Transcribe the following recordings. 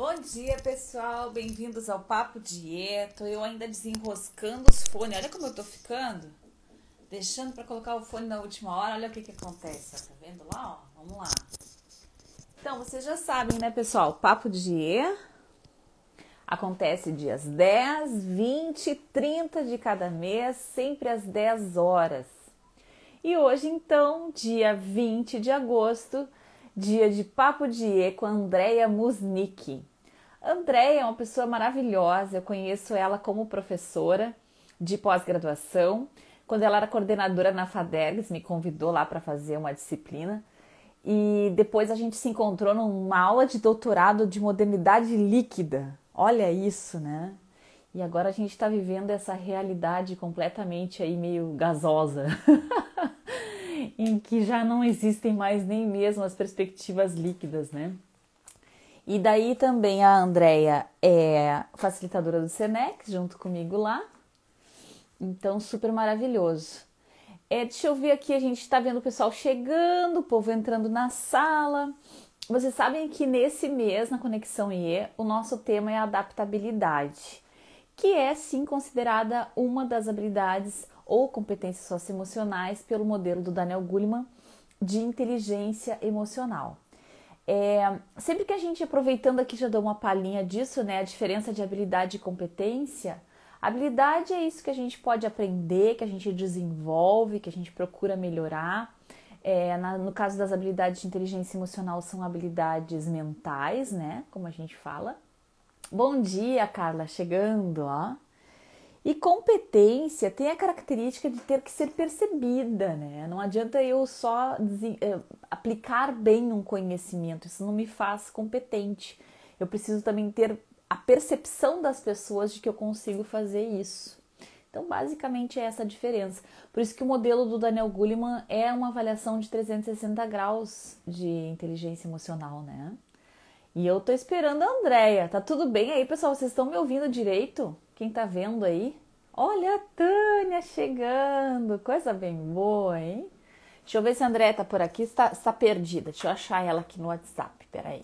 Bom dia, pessoal. Bem-vindos ao Papo Dieta. Eu ainda desenroscando os fones. Olha como eu tô ficando. Deixando para colocar o fone na última hora. Olha o que que acontece. Tá vendo lá, ó? Vamos lá. Então, vocês já sabem, né, pessoal? Papo Dieta acontece dias 10, 20, 30 de cada mês, sempre às 10 horas. E hoje, então, dia 20 de agosto, dia de Papo Diê com a Andrea Musnick. Andrea é uma pessoa maravilhosa, eu conheço ela como professora de pós-graduação. Quando ela era coordenadora na FADERGS, me convidou lá para fazer uma disciplina. E depois a gente se encontrou numa aula de doutorado de modernidade líquida. Olha isso, né? E agora a gente está vivendo essa realidade completamente aí meio gasosa, em que já não existem mais nem mesmo as perspectivas líquidas, né? E daí também a Andrea é facilitadora do Senex, junto comigo lá. Então, super maravilhoso. É, deixa eu ver aqui, a gente está vendo o pessoal chegando, o povo entrando na sala. Vocês sabem que nesse mês, na Conexão IE, o nosso tema é adaptabilidade que é sim considerada uma das habilidades ou competências socioemocionais pelo modelo do Daniel Goleman de inteligência emocional. É, sempre que a gente, aproveitando aqui, já dou uma palhinha disso, né? A diferença de habilidade e competência. Habilidade é isso que a gente pode aprender, que a gente desenvolve, que a gente procura melhorar. É, na, no caso das habilidades de inteligência emocional, são habilidades mentais, né? Como a gente fala. Bom dia, Carla, chegando, ó. E competência tem a característica de ter que ser percebida, né? Não adianta eu só eh, aplicar bem um conhecimento, isso não me faz competente. Eu preciso também ter a percepção das pessoas de que eu consigo fazer isso. Então, basicamente é essa a diferença. Por isso que o modelo do Daniel Goleman é uma avaliação de 360 graus de inteligência emocional, né? E eu tô esperando a Andrea. Tá tudo bem aí, pessoal? Vocês estão me ouvindo direito? Quem tá vendo aí? Olha a Tânia chegando. Coisa bem boa, hein? Deixa eu ver se a Andrea tá por aqui. Está, está perdida. Deixa eu achar ela aqui no WhatsApp. Peraí.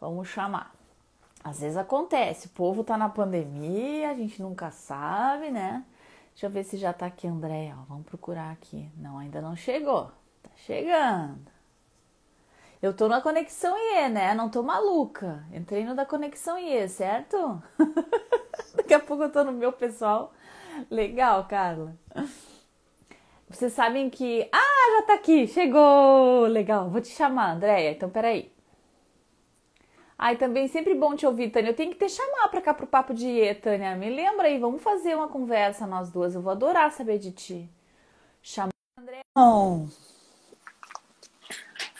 Vamos chamar. Às vezes acontece. O povo tá na pandemia, a gente nunca sabe, né? Deixa eu ver se já tá aqui, Andréia. Vamos procurar aqui. Não, ainda não chegou. Tá chegando. Eu tô na Conexão IE, né? Não tô maluca. Entrei no da Conexão IE, certo? Daqui a pouco eu tô no meu pessoal. Legal, Carla. Vocês sabem que. Ah, já tá aqui! Chegou! Legal, vou te chamar, Andréia. Então, peraí. Ai, também sempre bom te ouvir, Tânia. Eu tenho que te chamar pra cá pro Papo de IE, Tânia. Me lembra aí, vamos fazer uma conversa nós duas. Eu vou adorar saber de ti. Chama Andréia.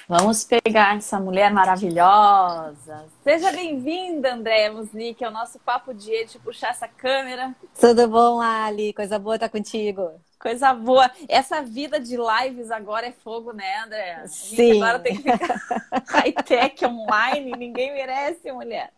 Vamos pegar essa mulher maravilhosa. Seja bem-vinda, Andréa Musnick, ao nosso papo de Deixa eu puxar essa câmera. Tudo bom, Ali? Coisa boa estar contigo. Coisa boa. Essa vida de lives agora é fogo, né, Andréa? Sim. Agora tem que ficar high-tech online. Ninguém merece, mulher.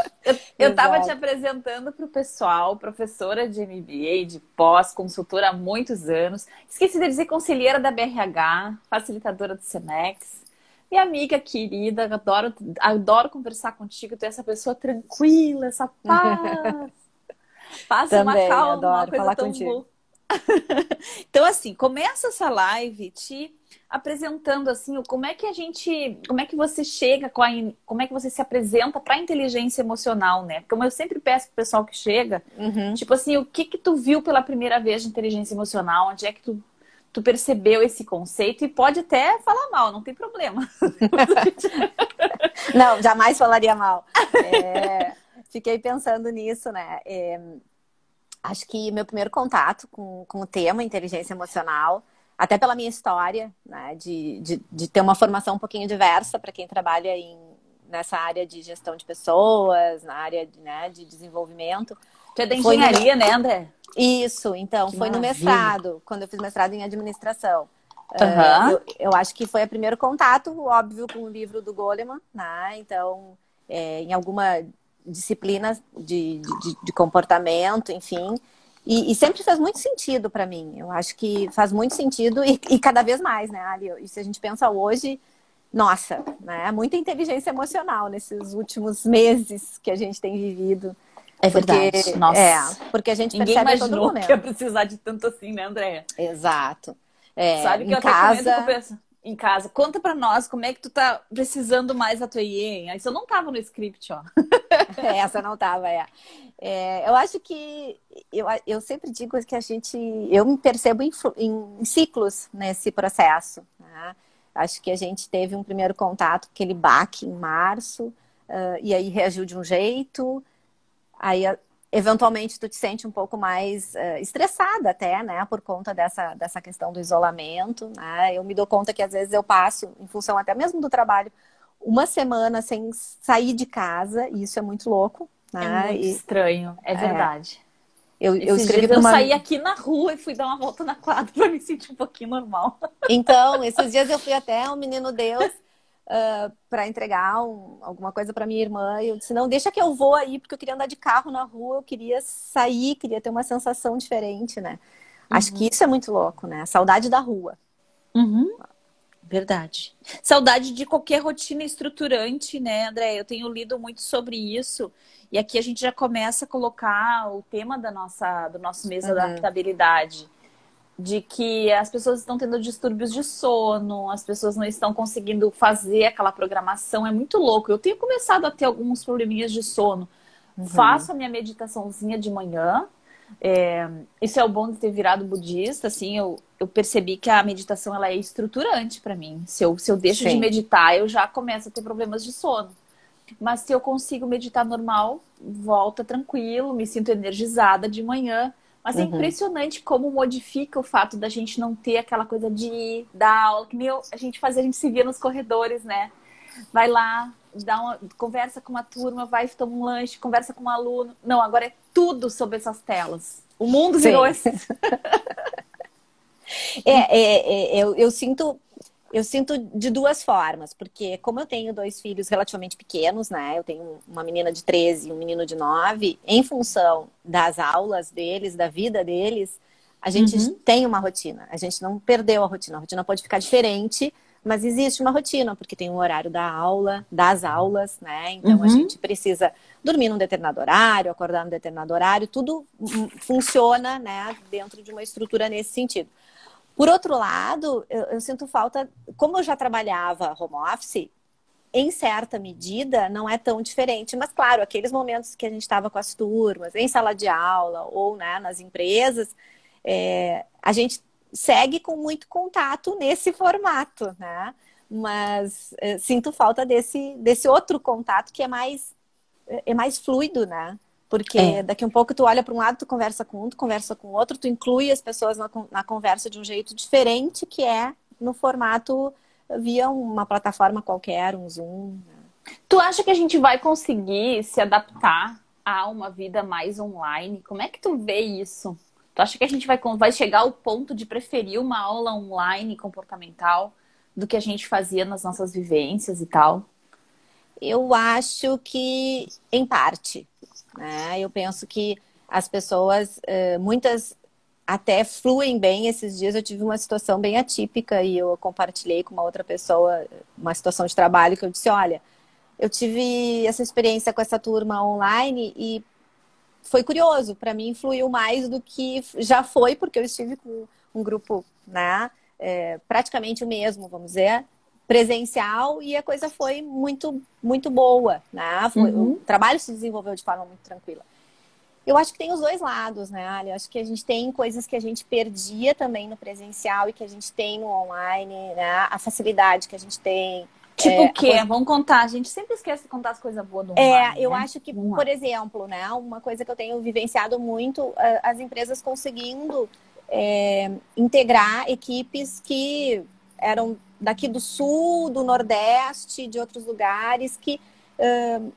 Eu estava te apresentando para o pessoal, professora de MBA, de pós, consultora há muitos anos. Esqueci de dizer conselheira da BRH, facilitadora do Senex. Minha amiga querida, adoro, adoro conversar contigo. Tu é essa pessoa tranquila, essa paz. Passa Também, uma calma, adoro uma coisa falar tão contigo. boa. então, assim, começa essa live te apresentando assim, como é que a gente, como é que você chega com a, como é que você se apresenta para a inteligência emocional, né? Como eu sempre peço pro pessoal que chega, Uhum. tipo assim, o que que tu viu pela primeira vez de inteligência emocional? Onde é que tu tu percebeu esse conceito e pode até falar mal, não tem problema. Não, jamais falaria mal. É, fiquei pensando nisso, né? É, acho que meu primeiro contato com, com o tema inteligência emocional, até pela minha história, né? De, de, de ter uma formação um pouquinho diversa para quem trabalha em, nessa área de gestão de pessoas, na área de, né, de desenvolvimento. Tu é da no- engenharia, né, André? Isso, então, Que foi no maravilha. mestrado, quando eu fiz mestrado em administração. Aham. É, eu, eu acho que foi o primeiro contato, óbvio, com o livro do Goleman, né? Então, é, em alguma disciplina de, de, de comportamento, enfim. E, e sempre fez muito sentido para mim. Eu acho que faz muito sentido e, e cada vez mais, né, Ali? E se a gente pensa hoje, nossa, né? Muita inteligência emocional nesses últimos meses que a gente tem vivido. É verdade. Porque, Nossa. É, porque a gente Ninguém percebe imaginou todo que ia precisar de tanto assim, né, Andréia? Exato. É, Sabe que eu casa... até comento com em casa. Conta pra nós como é que tu tá precisando mais da tua IE. Isso não tava no script, ó. Essa não tava, é. é. eu acho que eu, eu sempre digo que a gente eu me percebo em, em ciclos nesse processo. Né? Acho que a gente teve um primeiro contato, aquele baque em março, uh, e aí reagiu de um jeito, aí eventualmente tu te sente um pouco mais uh, estressada até, né, por conta dessa, dessa questão do isolamento, né? Eu me dou conta que às vezes eu passo, em função até mesmo do trabalho, uma semana sem sair de casa, e isso é muito louco, né? É muito e, estranho, é verdade. É, eu, eu escrevi dias uma... eu saí aqui na rua e fui dar uma volta na quadra para me sentir um pouquinho normal. Então, esses dias eu fui até o Menino Deus uh, para entregar um, alguma coisa para minha irmã. E eu disse: não, deixa que eu vou aí, porque eu queria andar de carro na rua, eu queria sair, queria ter uma sensação diferente, né? Uhum. Acho que isso é muito louco, né? A saudade da rua. Uhum. Verdade. Saudade de qualquer rotina estruturante, né, André? Eu tenho lido muito sobre isso. E aqui a gente já começa a colocar o tema da nossa, do nosso mês uhum. da adaptabilidade de que as pessoas estão tendo distúrbios de sono, as pessoas não estão conseguindo fazer aquela programação. É muito louco. Eu tenho começado a ter alguns probleminhas de sono. Uhum. Faço a minha meditaçãozinha de manhã. É, isso é o bom de ter virado budista, assim, eu, eu percebi que a meditação ela é estruturante para mim. Se eu, se eu deixo Sim. de meditar, eu já começo a ter problemas de sono. Mas se eu consigo meditar normal, volta tranquilo, me sinto energizada de manhã. Mas é uhum. impressionante como modifica o fato da gente não ter aquela coisa de ir, dar aula, que nem eu, a gente fazia, a gente se via nos corredores, né? Vai lá, dá uma, conversa com uma turma, vai tomar um lanche, conversa com um aluno. Não, agora é tudo sobre essas telas. O mundo virou esse. é, é, é, eu, eu sinto eu sinto de duas formas, porque como eu tenho dois filhos relativamente pequenos, né? Eu tenho uma menina de 13 e um menino de 9, em função das aulas deles, da vida deles, a gente uhum. tem uma rotina. A gente não perdeu a rotina. A rotina pode ficar diferente, mas existe uma rotina, porque tem um horário da aula, das aulas, né? Então uhum. a gente precisa dormir num determinado horário, acordar num determinado horário, tudo funciona, né, dentro de uma estrutura nesse sentido. Por outro lado, eu, eu sinto falta, como eu já trabalhava home office, em certa medida, não é tão diferente. Mas, claro, aqueles momentos que a gente estava com as turmas, em sala de aula ou né, nas empresas, é, a gente segue com muito contato nesse formato, né? Mas é, sinto falta desse, desse outro contato que é mais, é mais fluido, né? Porque é. daqui a um pouco tu olha para um lado, tu conversa com um, tu conversa com o outro, tu inclui as pessoas na, na conversa de um jeito diferente, que é no formato via uma plataforma qualquer, um Zoom. Né? Tu acha que a gente vai conseguir se adaptar a uma vida mais online? Como é que tu vê isso? Tu acha que a gente vai, vai chegar ao ponto de preferir uma aula online comportamental do que a gente fazia nas nossas vivências e tal? Eu acho que, em parte. Né? Eu penso que as pessoas, eh, muitas até fluem bem. Esses dias eu tive uma situação bem atípica e eu compartilhei com uma outra pessoa uma situação de trabalho que eu disse: olha, eu tive essa experiência com essa turma online e foi curioso. Para mim, fluiu mais do que já foi, porque eu estive com um grupo, né? É, praticamente o mesmo, vamos dizer, presencial e a coisa foi muito, muito boa, né? Foi, uhum. O trabalho se desenvolveu de forma muito tranquila. Eu acho que tem os dois lados, né, Ali? Eu acho que a gente tem coisas que a gente perdia também no presencial e que a gente tem no online, né? A facilidade que a gente tem. Tipo é, o quê? Coisa... Vamos contar. A gente sempre esquece de contar as coisas boas do é, online. É, eu né? acho que, por exemplo, né? Uma coisa que eu tenho vivenciado muito, as empresas conseguindo é, integrar equipes que eram daqui do sul, do nordeste, de outros lugares, que uh,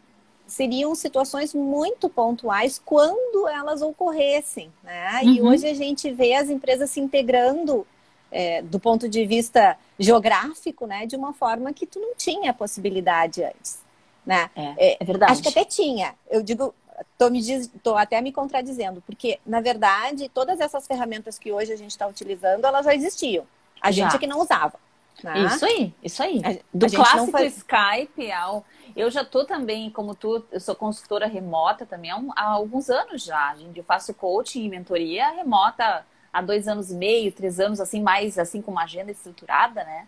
seriam situações muito pontuais quando elas ocorressem. Né? Uhum. E hoje a gente vê as empresas se integrando é, do ponto de vista geográfico, né, de uma forma que tu não tinha possibilidade antes. Né? É, é, é verdade. Acho que até tinha. Eu digo, tô, me tô até me contradizendo, porque, na verdade, todas essas ferramentas que hoje a gente está utilizando, elas já existiam. A já. gente é que não usava. Né? Isso aí, isso aí. A, Do a clássico faz... Skype ao. Eu já tô também, como tu, eu sou consultora remota também há, um, há alguns anos já. Gente, eu faço coaching e mentoria remota há dois anos e meio, três anos, assim, mais assim, com uma agenda estruturada, né?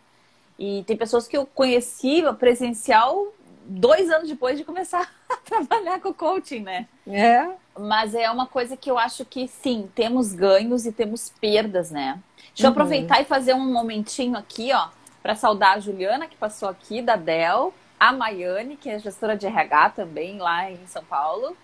E tem pessoas que eu conheci presencial dois anos depois de começar a trabalhar com coaching, né? É. Mas é uma coisa que eu acho que sim, temos ganhos e temos perdas, né? Deixa uhum. eu aproveitar e fazer um momentinho aqui, ó, para saudar a Juliana, que passou aqui, da Dell, a Maiane, que é gestora de RH também lá em São Paulo.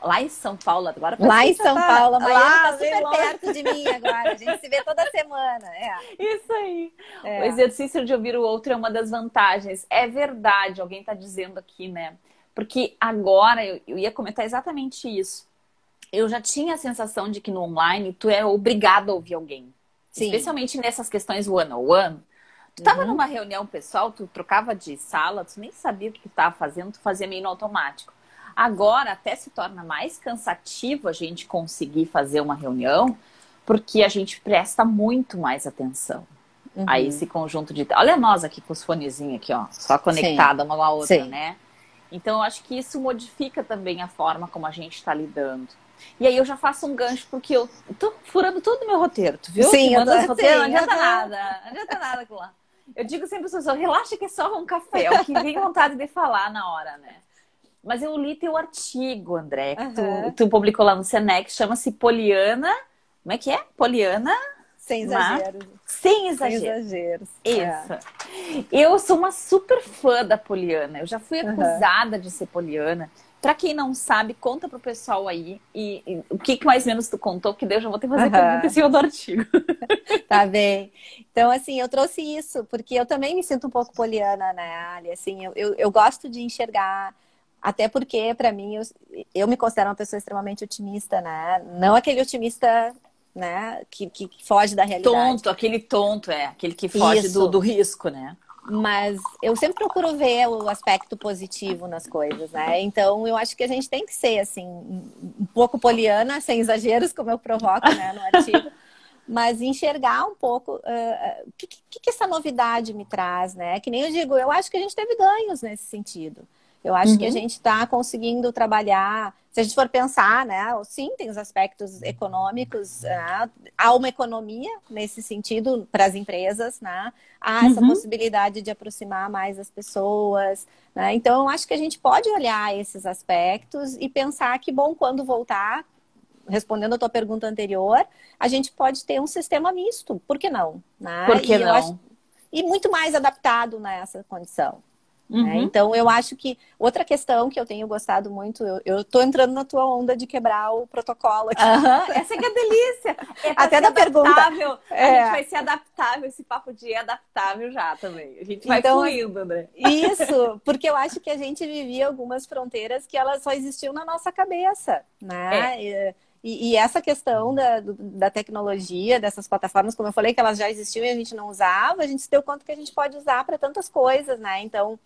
Lá em São Paulo, agora. Lá em São tá... Paulo, a Maiane tá super perto de mim agora. A gente se vê toda semana. É. Isso aí. É. O exercício de ouvir o outro é uma das vantagens. É verdade, alguém está dizendo aqui, né? Porque agora eu, eu ia comentar exatamente isso. Eu já tinha a sensação de que no online tu é obrigado a ouvir alguém. Sim. Especialmente nessas questões one-on-one. -on -one. Tu tava uhum. numa reunião pessoal, tu trocava de sala, tu nem sabia o que tu tava fazendo, tu fazia meio no automático. Agora até se torna mais cansativo a gente conseguir fazer uma reunião, porque a gente presta muito mais atenção uhum. a esse conjunto de. Olha nós aqui com os fonezinhos aqui, ó, só conectada uma com a outra, Sim. né? Então eu acho que isso modifica também a forma como a gente está lidando. E aí eu já faço um gancho, porque eu tô furando todo o meu roteiro, tu viu? Sim, eu tô... roteiro, não adianta nada, não adianta nada com lá. Eu digo sempre para as pessoas, relaxa que é só um café, é o que vem vontade de falar na hora, né? Mas eu li teu artigo, André, que uhum. tu, tu, publicou lá no Senex, chama-se Poliana. Como é que é? Poliana. Sem exageros. Sem exageros. Sem exageros. Isso. É. Eu sou uma super fã da Poliana. Eu já fui acusada uhum. de ser Poliana. Para quem não sabe, conta pro pessoal aí e, e, o que, que mais ou menos tu contou, que Deus já vou ter que fazer uhum. pergunta em cima do artigo. tá bem. Então, assim, eu trouxe isso, porque eu também me sinto um pouco poliana, né, Ali? Assim, eu, eu, eu gosto de enxergar, até porque, para mim, eu, eu me considero uma pessoa extremamente otimista, né? Não aquele otimista né? Que, que, foge da realidade. Tonto, aquele tonto, é. Aquele que foge do, do, risco, né? Mas eu sempre procuro ver o aspecto positivo nas coisas, né? Então eu acho que a gente tem que ser assim, um pouco poliana, sem exageros, como eu provoco né, no artigo, mas enxergar um pouco uh, o que, que, que, essa novidade me traz, né? Que nem eu digo, eu acho que a gente teve ganhos nesse sentido. Eu acho uhum. que a uhum. gente está conseguindo trabalhar. Se a gente for pensar, né? Sim, tem os aspectos econômicos. Né? Há uma economia nesse sentido para as empresas, né? Há essa uhum. possibilidade de aproximar mais as pessoas. Né? Então, eu acho que a gente pode olhar esses aspectos e pensar que, bom, quando voltar, respondendo a tua pergunta anterior, a gente pode ter um sistema misto. Por que não? Né? Por que e não? Acho... E muito mais adaptado nessa condição. Né? Uhum. Né? Então, eu acho que outra questão que eu tenho gostado muito, eu, tô entrando na tua onda de quebrar o protocolo aqui. Uhum. Essa é que é delícia. É Até da pergunta. É. A gente vai ser adaptável, esse papo de adaptável já também. A gente vai então, fluindo, né? Isso, porque eu acho que a gente vivia algumas fronteiras que elas só existiam na nossa cabeça, né? É. E, e, essa questão da, da tecnologia, dessas plataformas, como eu falei, que elas já existiam e a gente não usava, a gente se deu conta que a gente pode usar para tantas coisas, né? Então,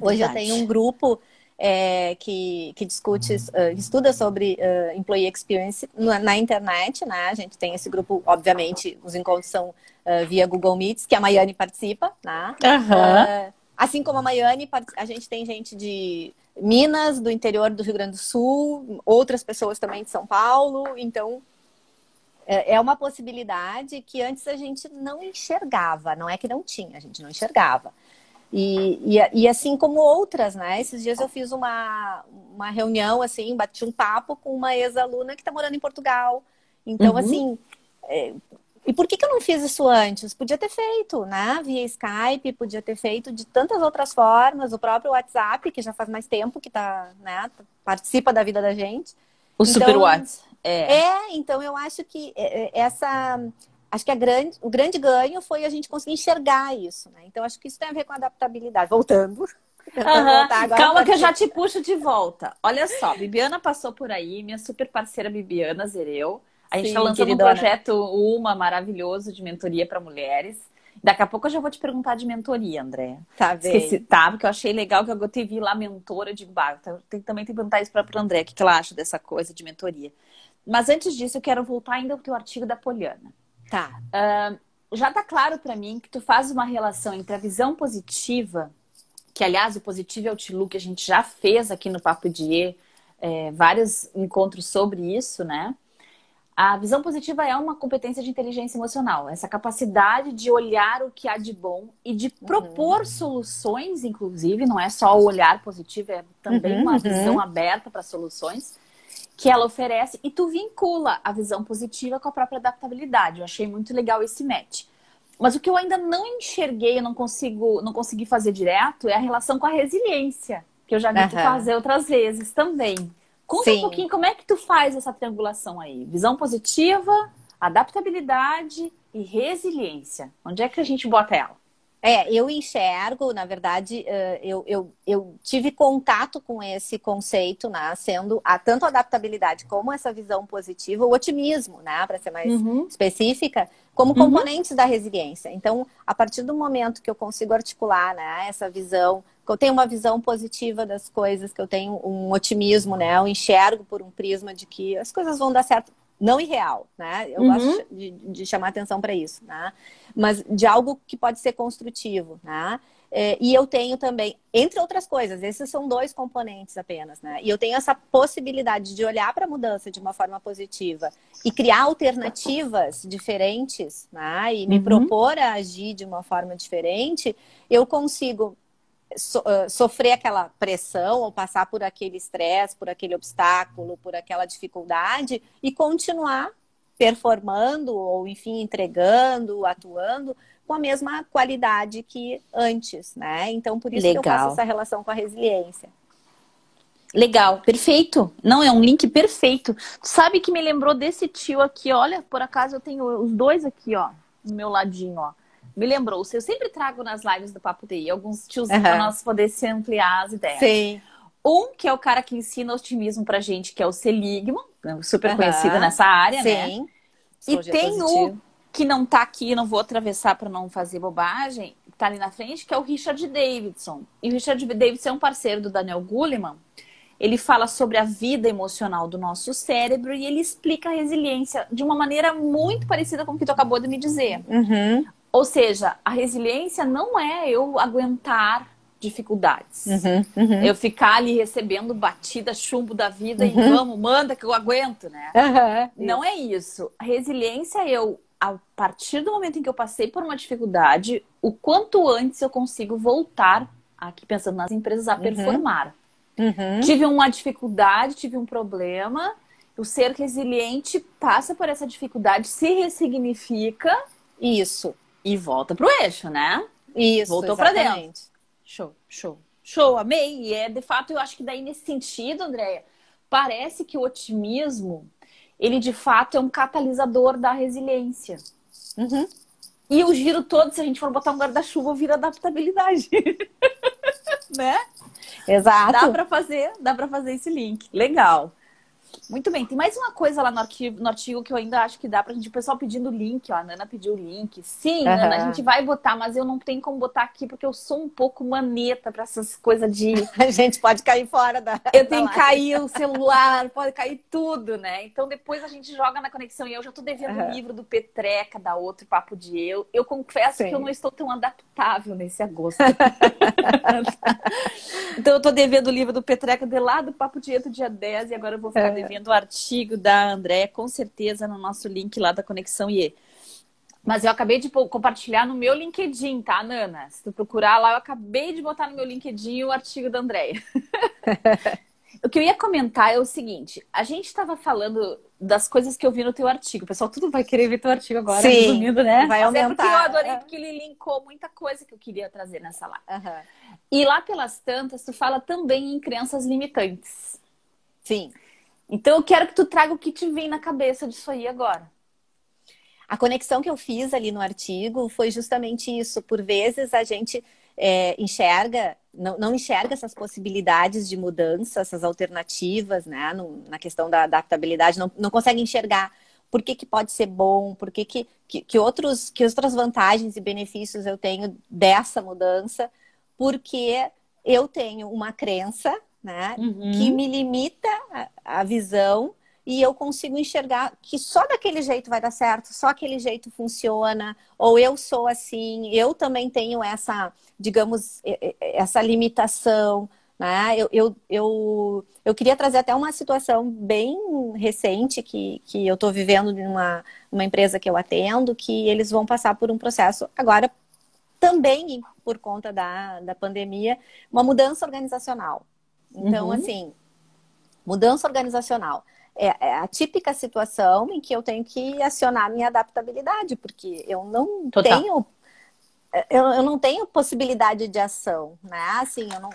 Hoje Verdade. eu tenho um grupo é, que, que discute, uh, estuda sobre uh, employee experience na, na, internet, né? A gente tem esse grupo, obviamente, os encontros são uh, via Google Meets, que a Maiane participa, né? Uhum. assim como a Maiane, a gente tem gente de Minas, do interior do Rio Grande do Sul, outras pessoas também de São Paulo, então é, é uma possibilidade que antes a gente não enxergava, não é que não tinha, a gente não enxergava. E, e, e, assim como outras, né? Esses dias eu fiz uma, uma reunião, assim, bati um papo com uma ex-aluna que está morando em Portugal. Então, uhum. assim, é, e por que, que eu não fiz isso antes? Podia ter feito, né? Via Skype, podia ter feito de tantas outras formas, o próprio WhatsApp, que já faz mais tempo que tá, né? Participa da vida da gente. O então, Super WhatsApp. É. é, então eu acho que é, é, essa acho que grande, o grande ganho foi a gente conseguir enxergar isso, né? Então, acho que isso tem a ver com adaptabilidade. Voltando. Uhum. Calma que eu já te puxo de volta. Olha só, Bibiana passou por aí, minha super parceira Bibiana Zereu. A gente está lançando queridona. um projeto Uma maravilhoso de mentoria para mulheres. Daqui a pouco eu já vou te perguntar de mentoria, André. Tá bem. Esqueci, tá? Porque eu achei legal que eu te vi lá mentora de bar. Tem, também tem que perguntar isso para o André, o que, que ela acha dessa coisa de mentoria. Mas antes disso, eu quero voltar ainda ao teu artigo da Poliana. Tá. Uh, já tá claro para mim que tu faz uma relação entre a visão positiva, que aliás o positivo outlook a gente já fez aqui no Papo de é, vários encontros sobre isso, né? A visão positiva é uma competência de inteligência emocional, essa capacidade de olhar o que há de bom e de propor uhum. soluções, inclusive, não é só o olhar positivo, é também uhum, uma uhum. visão aberta para soluções que ela oferece e tu vincula a visão positiva com a própria adaptabilidade. Eu achei muito legal esse match. Mas o que eu ainda não enxerguei, eu não consigo, não consegui fazer direto, é a relação com a resiliência, que eu já vi uhum. tu fazer outras vezes também. Conta Sim. um pouquinho como é que tu faz essa triangulação aí. Visão positiva, adaptabilidade e resiliência. Onde é que a gente bota ela? É, eu enxergo, na verdade, eu, eu, eu tive contato com esse conceito, né? Sendo a, tanto a adaptabilidade como essa visão positiva, o otimismo, né? Para ser mais uhum. específica, como uhum. componentes da resiliência. Então, a partir do momento que eu consigo articular né, essa visão eu tenho uma visão positiva das coisas, que eu tenho um otimismo, né? Eu enxergo por um prisma de que as coisas vão dar certo, não irreal, né? Eu uhum. gosto de, de, chamar atenção para isso, né? Mas de algo que pode ser construtivo, né? É, e eu tenho também, entre outras coisas, esses são dois componentes apenas, né? E eu tenho essa possibilidade de olhar para a mudança de uma forma positiva e criar alternativas diferentes, né? E me uhum. propor a agir de uma forma diferente, eu consigo so, uh, sofrer aquela pressão ou passar por aquele estresse, por aquele obstáculo, por aquela dificuldade e continuar performando ou, enfim, entregando, atuando com a mesma qualidade que antes, né? Então, por isso Legal. que eu faço essa relação com a resiliência. Legal, perfeito. Não, é um link perfeito. Sabe que me lembrou desse tio aqui, olha, por acaso eu tenho os dois aqui, ó, no meu ladinho, ó me lembrou. Eu sempre trago nas lives do Papo DI alguns tios uhum. para nós poder se ampliar as ideias. Sim. Um que é o cara que ensina otimismo pra gente, que é o Seligman, né, super uhum. conhecido nessa área, Sim. né? Sim. E tem o que não tá aqui, não vou atravessar para não fazer bobagem, tá ali na frente, que é o Richard Davidson. E o Richard Davidson é um parceiro do Daniel Goleman. Ele fala sobre a vida emocional do nosso cérebro e ele explica a resiliência de uma maneira muito parecida com o que tu acabou de me dizer. Uhum. Ou seja, a resiliência não é eu aguentar dificuldades. Uhum, uhum. Eu ficar ali recebendo batida, chumbo da vida uhum. e vamos, manda que eu aguento, né? não é isso. A resiliência é eu, a partir do momento em que eu passei por uma dificuldade, o quanto antes eu consigo voltar, aqui pensando nas empresas, a uhum. performar. Uhum. Tive uma dificuldade, tive um problema, o ser resiliente passa por essa dificuldade, se ressignifica. Isso e volta pro eixo, né? Isso, Voltou para dentro. Show, show. Show, amei. E é, de fato, eu acho que daí nesse sentido, Andréia, parece que o otimismo, ele de fato é um catalisador da resiliência. Uhum. E o giro todo, se a gente for botar um guarda-chuva, vira adaptabilidade. né? Exato. Dá para fazer, dá para fazer esse link. Legal. Muito bem, tem mais uma coisa lá no artigo, no artigo que eu ainda acho que dá pra gente, o pessoal pedindo link, ó, a Nana pediu o link. Sim, uhum. Nana, a gente vai botar, mas eu não tenho como botar aqui porque eu sou um pouco maneta para essas coisas de. A gente pode cair fora da. Eu tenho que cair o celular, pode cair tudo, né? Então depois a gente joga na conexão e eu já tô devendo o uhum. um livro do Petreca, da outro Papo de Eu. Eu confesso Sim. que eu não estou tão adaptável nesse agosto. então eu tô devendo o livro do Petreca de lá do Papo de Eu do dia 10 e agora eu vou ficar devendo vendo o artigo da André, com certeza, no nosso link lá da Conexão IE. Mas eu acabei de compartilhar no meu LinkedIn, tá, Nana? Se tu procurar lá, eu acabei de botar no meu LinkedIn o artigo da Andréia. o que eu ia comentar é o seguinte: a gente estava falando das coisas que eu vi no teu artigo. Pessoal tudo vai querer ver teu artigo agora, Sim, resumindo, né? Vai Mas aumentar. É porque eu adorei, porque ele linkou muita coisa que eu queria trazer nessa live. Uhum. E lá pelas tantas, tu fala também em crenças limitantes. Sim. Então eu quero que tu traga o que te vem na cabeça disso aí agora. A conexão que eu fiz ali no artigo foi justamente isso. Por vezes a gente é, enxerga, não, não, enxerga essas possibilidades de mudança, essas alternativas, né? No, na questão da adaptabilidade, não, não consegue enxergar por que, que pode ser bom, por que, que, que, outros, que outras vantagens e benefícios eu tenho dessa mudança, porque eu tenho uma crença né? Uhum. Que me limita a, a, visão e eu consigo enxergar que só daquele jeito vai dar certo, só aquele jeito funciona, ou eu sou assim, eu também tenho essa, digamos, essa limitação. Né? Eu, eu, eu, eu queria trazer até uma situação bem recente que, que eu estou vivendo numa uma empresa que eu atendo, que eles vão passar por um processo agora também por conta da, da pandemia, uma mudança organizacional. Então, uhum. assim, mudança organizacional. É, é, a típica situação em que eu tenho que acionar minha adaptabilidade, porque eu não Total. tenho eu, eu não tenho possibilidade de ação, né? Assim, não,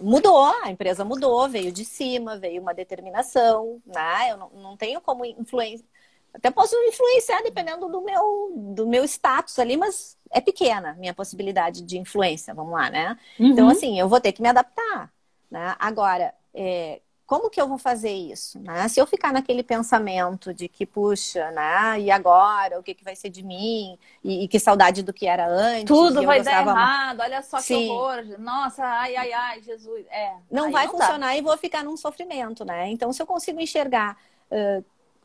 mudou, a empresa mudou, veio de cima, veio uma determinação, né? Eu não, não tenho como influenciar. Até posso influenciar dependendo do meu, do meu status ali, mas é pequena minha possibilidade de influência, vamos lá, né? Então, uhum. Então, assim, eu vou ter que me adaptar. Né? Agora, é, como que eu vou fazer isso? Né? Se eu ficar naquele pensamento de que, puxa, né? E agora? O que, que vai ser de mim? E, e que saudade do que era antes. Tudo vai gostava... dar errado, olha só Sim. que horror. Nossa, ai, ai, ai, Jesus. É, não vai não funcionar dá. e vou ficar num sofrimento, né? Então, se eu consigo enxergar uh,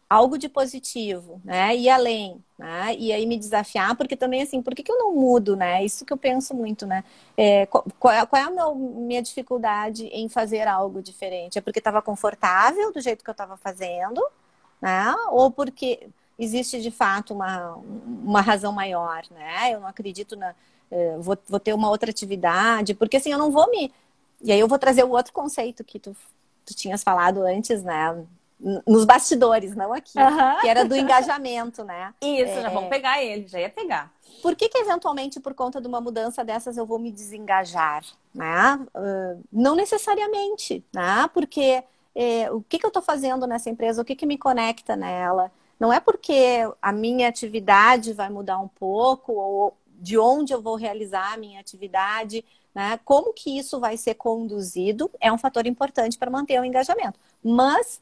algo de positivo, né? E além, né? E aí me desafiar, porque também assim, por que, que eu não mudo, né? Isso que eu penso muito, né? É, qual, é, qual é a meu, minha dificuldade em fazer algo diferente? É porque estava confortável do jeito que eu estava fazendo, né? Ou porque existe de fato uma, uma razão maior, né? Eu não acredito na. É, vou, vou ter uma outra atividade, porque assim, eu não vou me. E aí eu vou trazer o outro conceito que tu, tu tinhas falado antes, né? Nos bastidores, não aqui, uhum. que era do engajamento, né? Isso, é... já vamos pegar ele, já ia pegar. Por que, que eventualmente, por conta de uma mudança dessas, eu vou me desengajar? Né? Uh, não necessariamente, né? Porque é, o que, que eu estou fazendo nessa empresa, o que, que me conecta nela? Não é porque a minha atividade vai mudar um pouco, ou de onde eu vou realizar a minha atividade, né? Como que isso vai ser conduzido é um fator importante para manter o engajamento. Mas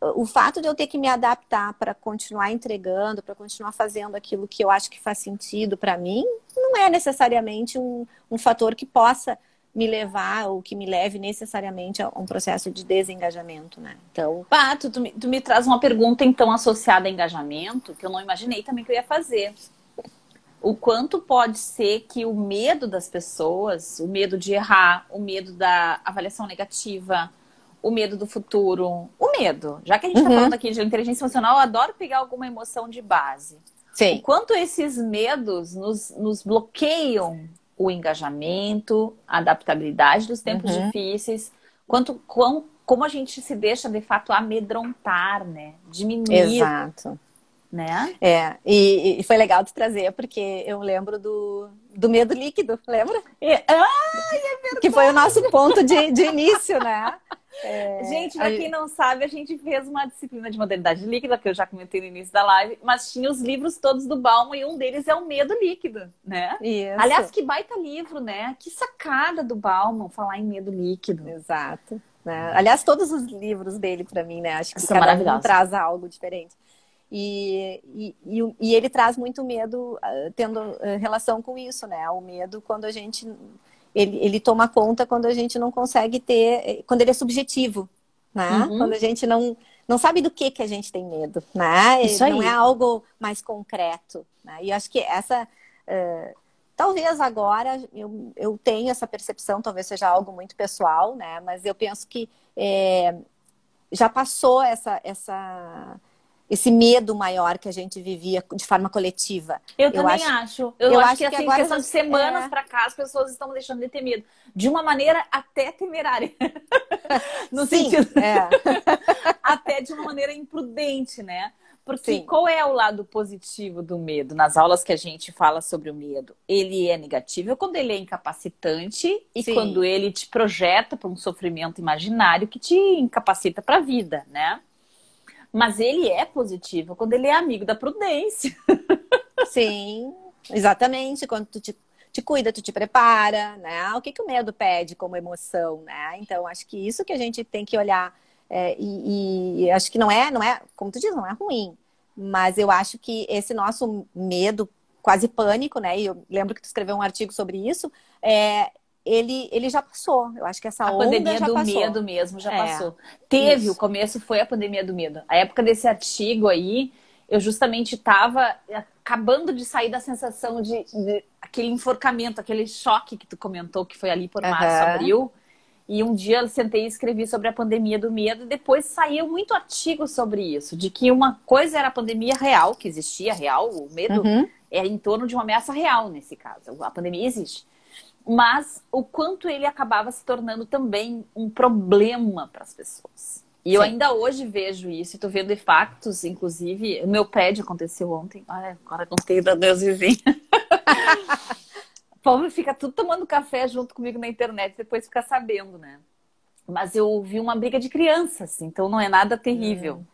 o fato de eu ter que me adaptar para continuar entregando, para continuar fazendo aquilo que eu acho que faz sentido para mim, não é necessariamente um, um fator que possa me levar ou que me leve necessariamente a um processo de desengajamento, né? Então, Pato, tu me, tu me traz uma pergunta então associada a engajamento que eu não imaginei também que eu ia fazer. O quanto pode ser que o medo das pessoas, o medo de errar, o medo da avaliação negativa, o medo do futuro, o medo. Já que a gente está uhum. falando aqui de inteligência emocional, eu adoro pegar alguma emoção de base. Sim. O quanto esses medos nos, nos bloqueiam o engajamento, a adaptabilidade dos tempos uhum. difíceis, quanto quão, como a gente se deixa de fato amedrontar, né? Diminuir. Exato. Né? É, e, e foi legal de trazer, porque eu lembro do, do medo líquido, lembra? É, ai, é verdade. Que foi o nosso ponto de, de início, né? É, gente, pra quem não sabe, a gente fez uma disciplina de modernidade líquida, que eu já comentei no início da live, mas tinha os livros todos do Balmo e um deles é o Medo Líquido, né? Isso. Aliás, que baita livro, né? Que sacada do Balmo falar em medo líquido. Exato. Né? Aliás, todos os livros dele, para mim, né? Acho que São cada um traz algo diferente. E, e, e, e, ele traz muito medo, uh, tendo uh, relação com isso, né? O medo quando a gente ele, ele toma conta quando a gente não consegue ter, quando ele é subjetivo, né? Uhum. Quando a gente não, não sabe do que, que a gente tem medo, né? Isso não é algo mais concreto, né? E acho que essa... Uh, talvez agora eu, eu tenho essa percepção, talvez seja algo muito pessoal, né? Mas eu penso que é, já passou essa... essa esse medo maior que a gente vivia de forma coletiva. Eu, eu também acho. acho. Eu, eu, acho, que, que assim, agora questão de semanas é... para cá, as pessoas estão deixando de ter medo. De uma maneira até temerária. no Sim, sentido. É. até de uma maneira imprudente, né? Porque Sim. qual é o lado positivo do medo? Nas aulas que a gente fala sobre o medo, ele é negativo quando ele é incapacitante e Sim. quando ele te projeta para um sofrimento imaginário que te incapacita para a vida, né? Mas ele é positivo quando ele é amigo da prudência. Sim, exatamente. Quando tu te, te cuida, tu te prepara, né? O que, que o medo pede como emoção, né? Então, acho que isso que a gente tem que olhar. É, e, e acho que não é, não é, como tu diz, não é ruim. Mas eu acho que esse nosso medo, quase pânico, né? E eu lembro que tu escreveu um artigo sobre isso. É, ele, ele já passou. Eu acho que essa a onda pandemia já do passou. medo mesmo já É, passou. Teve, isso. o começo foi a pandemia do medo. A época desse artigo aí, eu justamente estava acabando de sair da sensação de, de aquele enforcamento, aquele choque que tu comentou que foi ali por março, Aham. abril. E um dia eu sentei e escrevi sobre a pandemia do medo, e depois saiu muito artigo sobre isso, de que uma coisa era a pandemia real, que existia real, o medo Uhum. é em torno de uma ameaça real nesse caso. A pandemia existe. Mas o quanto ele acabava se tornando também um problema para as pessoas. E eu Sim. ainda hoje vejo isso, e tô vendo impactos, inclusive, o meu prédio aconteceu ontem. Ai, agora contei da Deus vizinho. o povo fica tudo tomando café junto comigo na internet, depois fica sabendo, né? Mas eu vi uma briga de crianças, então não é nada terrível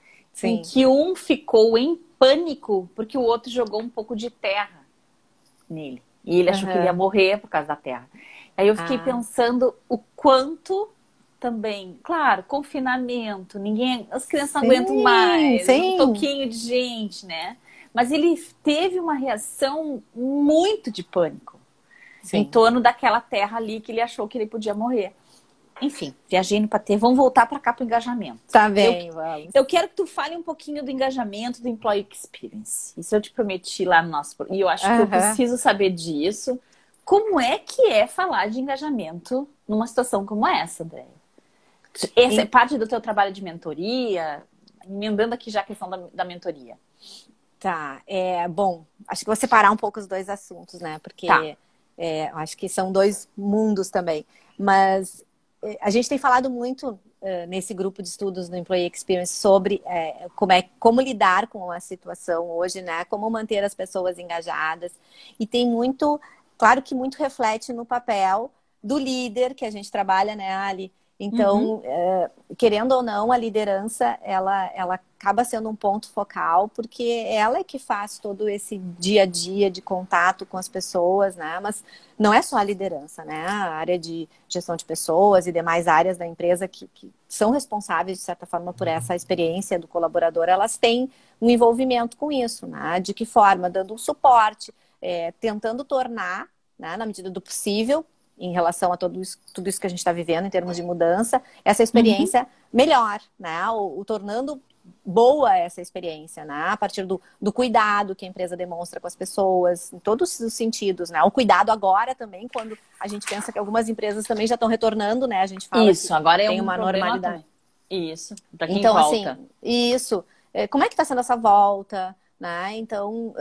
em Sim. que um ficou em pânico porque o outro jogou um pouco de terra nele. E ele achou que Aham. ele ia morrer por causa da terra. Aí eu fiquei Ah. pensando o quanto também, claro, confinamento, ninguém, as crianças não Sim, aguentam mais, sim. um pouquinho de gente, né? Mas ele teve uma reação muito de pânico em Sim. torno daquela terra ali que ele achou que ele podia morrer. Enfim, viajei no patê. Vamos voltar para cá para o engajamento. Tá bem, vamos. Eu quero que tu fale um pouquinho do engajamento do Employee Experience. Isso eu te prometi lá no nosso... E eu acho que eu preciso saber disso. Como é que é falar de engajamento numa situação como essa, André? Essa é parte do teu trabalho de mentoria? Emendando aqui já a questão da, da mentoria. Tá, é bom. Acho que vou separar um pouco os dois assuntos, né? Porque Tá. é, acho que são dois mundos também. Mas a gente tem falado muito é, nesse grupo de estudos do Employee Experience sobre é, como é como lidar com a situação hoje, né? Como manter as pessoas engajadas. E tem muito, claro que muito reflete no papel do líder que a gente trabalha, né, Ali? Então, é, querendo ou não, a liderança ela, ela acaba sendo um ponto focal, porque ela é que faz todo esse dia a dia de contato com as pessoas, né? Mas não é só a liderança, né? A área de gestão de pessoas e demais áreas da empresa que, que são responsáveis, de certa forma, por essa experiência do colaborador, elas têm um envolvimento com isso, né? De que forma? Dando um suporte, é, tentando tornar, né, na medida do possível, em relação a tudo isso, tudo isso que a gente está vivendo em termos de mudança, essa experiência melhor, né? O, o tornando boa essa experiência, né? A partir do, do cuidado que a empresa demonstra com as pessoas, em todos os sentidos, né? O cuidado agora também, quando a gente pensa que algumas empresas também já estão retornando, né? A gente fala Isso, que agora é tem um uma normalidade. também. Isso, para quem Então, volta. assim, isso. É, Como é que está sendo essa volta, né? Então,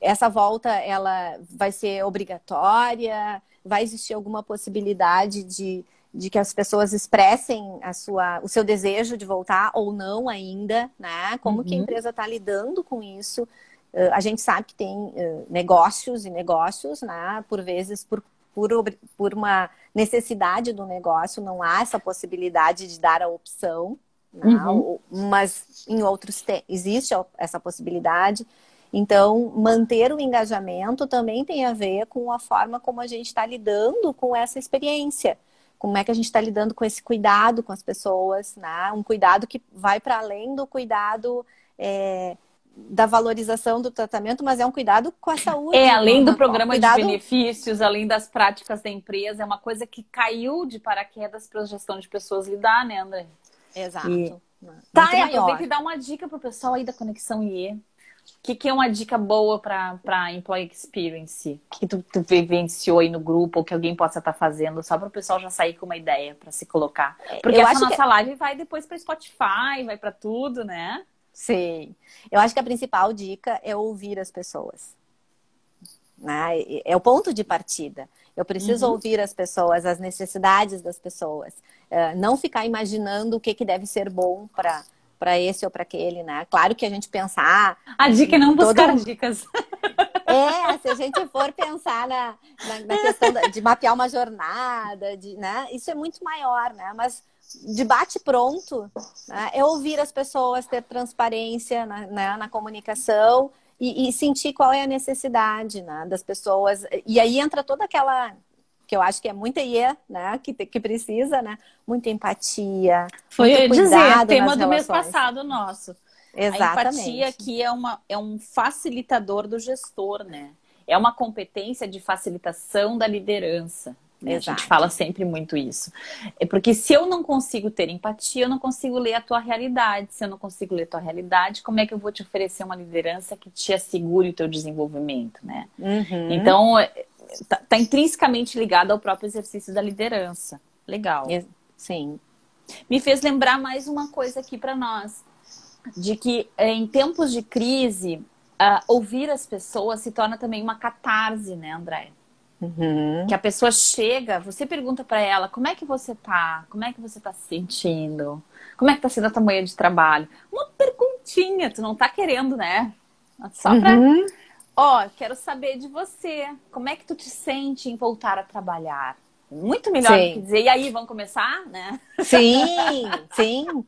essa volta, ela vai ser obrigatória? Vai existir alguma possibilidade de, de que as pessoas expressem a sua, o seu desejo de voltar ou não ainda, né? Como que a Uhum. empresa está lidando com isso? Ãh, A gente sabe que tem ãh, negócios e negócios, né? Por vezes, por, por, por uma necessidade do negócio, não há essa possibilidade de dar a opção, né? Uhum. Mas em outros te- existe essa possibilidade. Então, manter o engajamento também tem a ver com a forma como a gente está lidando com essa experiência. Como é que a gente está lidando com esse cuidado com as pessoas, né? Um cuidado que vai para além do cuidado é, da valorização do tratamento, mas é um cuidado com a saúde. É, além um- do um programa cuidado- de benefícios, além das práticas da empresa, é uma coisa que caiu de paraquedas para a gestão de pessoas lidar, né, André? Exato. E- Muito Tá, e maior. aproveita e dá uma dica pro pessoal aí da Conexão IE. O que, que é uma dica boa para Employee Experience? O que tu, tu vivenciou aí no grupo, ou que alguém possa estar fazendo, só para o pessoal já sair com uma ideia para se colocar. Porque eu essa acho que- nossa live vai depois para Spotify, vai para tudo, né? Sim. Eu acho que a principal dica é ouvir as pessoas. Né? É o ponto de partida. Eu preciso Uhum. ouvir as pessoas, as necessidades das pessoas. Eh, não ficar imaginando o que, que deve ser bom para para esse ou para aquele, né? Claro que a gente pensar. A dica é não Todo- buscar dicas. É, se a gente for pensar na, na, na questão da- de mapear uma jornada, de, né? Isso é muito maior, né? Mas de bate pronto né? é ouvir as pessoas, ter transparência na, né, na comunicação e, e sentir qual é a necessidade né, das pessoas. E aí entra toda aquela que eu acho que é muita IE, né? Que, que precisa, né? Muita empatia. Foi muito dizer, cuidado tema do mês passado nosso. Exatamente. A empatia aqui é, uma, é um facilitador do gestor, né? É uma competência de facilitação da liderança. Né? A gente fala sempre muito isso. É porque se eu não consigo ter empatia, eu não consigo ler a tua realidade. Se eu não consigo ler a tua realidade, como é que eu vou te oferecer uma liderança que te assegure o teu desenvolvimento, né? Uhum. Então, tá, tá, intrinsecamente ligado ao próprio exercício da liderança. Legal. Sim. Me fez lembrar mais uma coisa aqui para nós, de que é, em tempos de crise, uh, ouvir as pessoas se torna também uma catarse, né, André? Uhum. Que a pessoa chega, você pergunta para ela como é que você tá, como é que você tá se sentindo, como é que tá sendo a tua manhã de trabalho. Uma perguntinha, tu não tá querendo, né? Só pra. Uhum. Ó, quero saber de você. Como é que tu te sente em voltar a trabalhar? Muito melhor sim. do que dizer, e aí, vamos começar, né? Sim, sim.